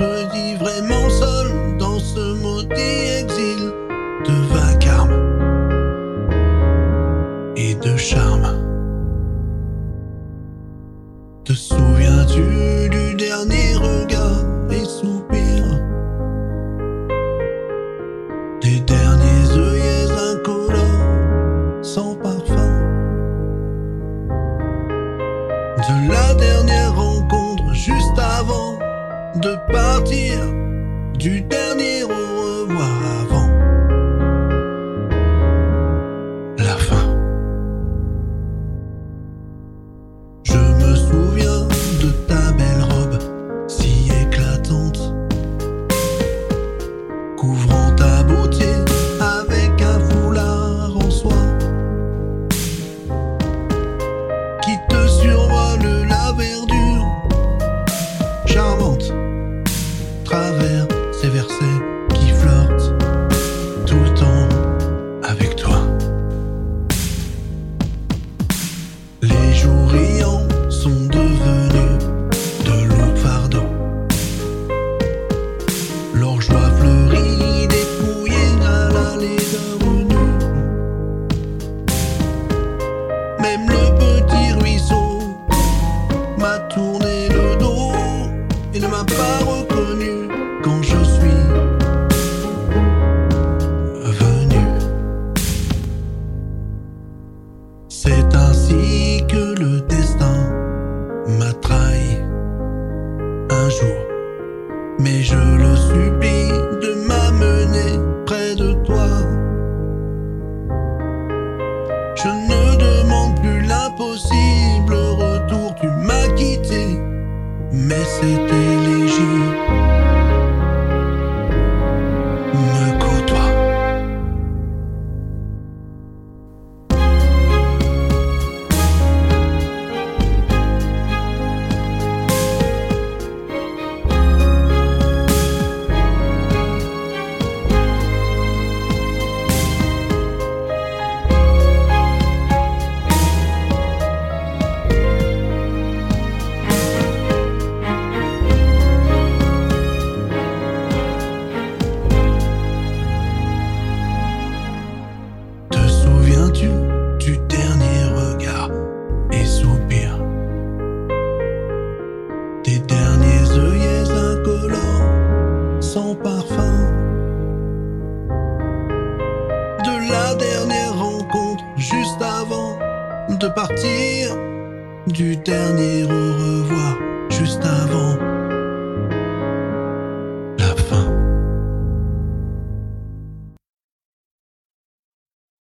me dis vraiment seul dans ce maudit exil de vacarme et de charme. Te souviens-tu du dernier regard et soupir? Des derniers œillets incolores sans parfum de la dernière rencontre juste avant de partir du dernier rond. de partir. Du dernier au revoir, juste avant